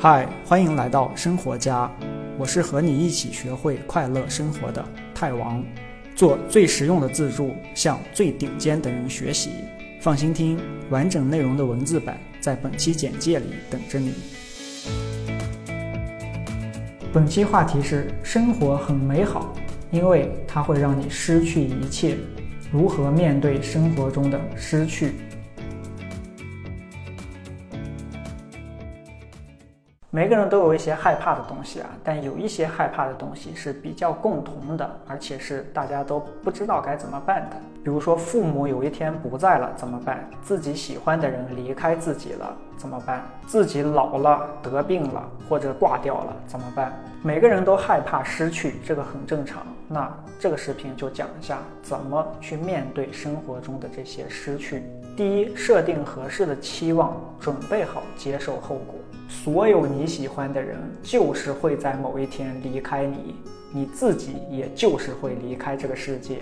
嗨，欢迎来到生活家，我是和你一起学会快乐生活的泰王，做最实用的自助，向最顶尖的人学习。放心听，完整内容的文字版在本期简介里等着你。本期话题是：生活很美好，因为它会让你失去一切。如何面对生活中的失去？每个人都有一些害怕的东西啊，但有一些害怕的东西是比较共同的，而且是大家都不知道该怎么办的。比如说，父母有一天不在了怎么办？自己喜欢的人离开自己了怎么办？自己老了得病了或者挂掉了怎么办？每个人都害怕失去，这个很正常。那这个视频就讲一下怎么去面对生活中的这些失去。第一，设定合适的期望，准备好接受后果。所有你喜欢的人，就是会在某一天离开你，你自己也就是会离开这个世界。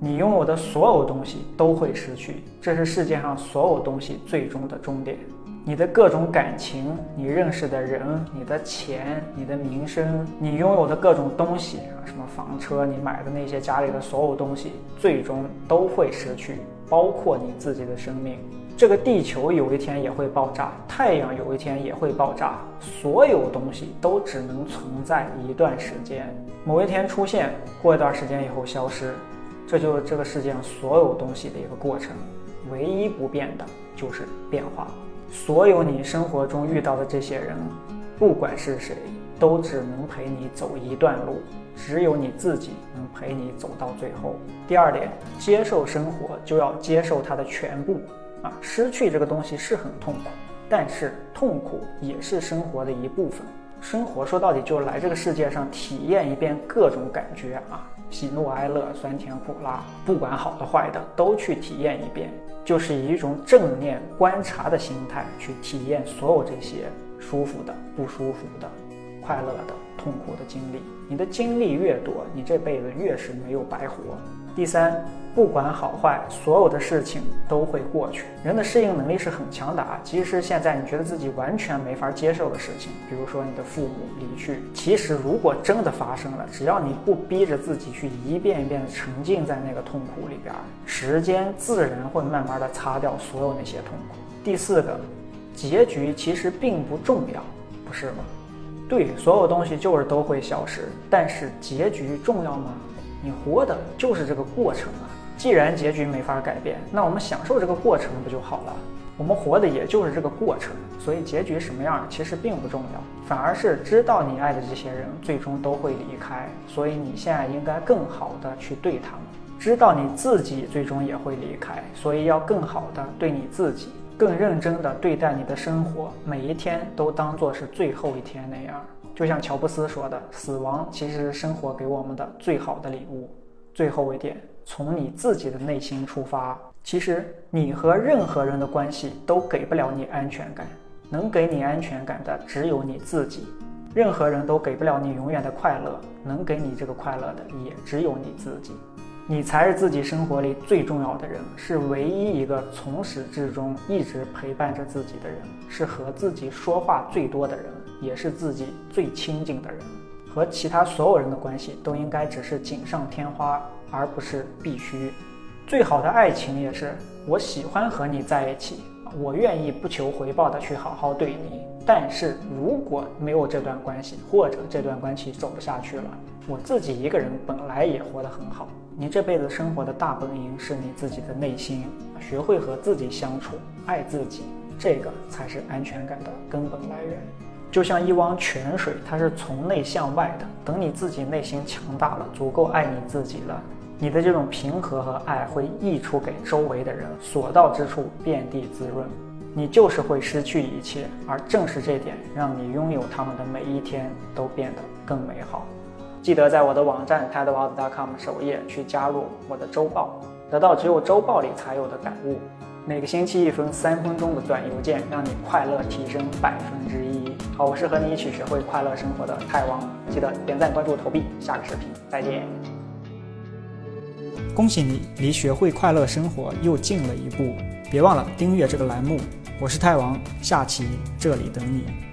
你拥有的所有东西都会失去，这是世界上所有东西最终的终点。你的各种感情，你认识的人，你的钱，你的名声，你拥有的各种东西啊，什么房车，你买的那些家里的所有东西，最终都会失去，包括你自己的生命。这个地球有一天也会爆炸，太阳有一天也会爆炸，所有东西都只能存在一段时间，某一天出现，过一段时间以后消失，这就是这个世界上所有东西的一个过程。唯一不变的就是变化。所有你生活中遇到的这些人，不管是谁，都只能陪你走一段路，只有你自己能陪你走到最后。第二点，接受生活就要接受它的全部。啊，失去这个东西是很痛苦，但是痛苦也是生活的一部分。生活说到底就是来这个世界上体验一遍各种感觉啊，喜怒哀乐、酸甜苦辣，不管好的坏的都去体验一遍，就是以一种正念观察的心态去体验所有这些舒服的、不舒服的、快乐的、痛苦的经历。你的经历越多，你这辈子越是没有白活。第三，不管好坏，所有的事情都会过去。人的适应能力是很强的啊，即使现在你觉得自己完全没法接受的事情，比如说你的父母离去，其实如果真的发生了，只要你不逼着自己去一遍一遍的沉浸在那个痛苦里边，时间自然会慢慢的擦掉所有那些痛苦。第四个，结局其实并不重要，不是吗？对，所有东西就是都会消失，但是结局重要吗？你活的就是这个过程啊！既然结局没法改变，那我们享受这个过程不就好了？我们活的也就是这个过程，所以结局什么样其实并不重要，反而是知道你爱的这些人最终都会离开，所以你现在应该更好的去对他们。知道你自己最终也会离开，所以要更好的对你自己，更认真的对待你的生活，每一天都当做是最后一天那样。就像乔布斯说的，死亡其实是生活给我们的最好的礼物。最后一点，从你自己的内心出发，其实你和任何人的关系都给不了你安全感，能给你安全感的只有你自己。任何人都给不了你永远的快乐，能给你这个快乐的也只有你自己。你才是自己生活里最重要的人，是唯一一个从始至终一直陪伴着自己的人，是和自己说话最多的人。也是自己最亲近的人，和其他所有人的关系都应该只是锦上添花，而不是必须。最好的爱情也是我喜欢和你在一起，我愿意不求回报的去好好对你。但是如果没有这段关系，或者这段关系走不下去了，我自己一个人本来也活得很好。你这辈子生活的大本营是你自己的内心，学会和自己相处，爱自己，这个才是安全感的根本来源。就像一汪泉水，它是从内向外的。等你自己内心强大了，足够爱你自己了，你的这种平和和爱会溢出给周围的人，所到之处遍地滋润。你就是会失去一切，而正是这点，让你拥有他们的每一天都变得更美好。记得在我的网站 tedwows.com 首页去加入我的周报，得到只有周报里才有的感悟。每个星期一封三分钟的短邮件，让你快乐提升百分之一。好，我是和你一起学会快乐生活的泰王，记得点赞、关注、投币。下个视频再见。恭喜你离学会快乐生活又近了一步，别忘了订阅这个栏目。我是泰王，下期这里等你。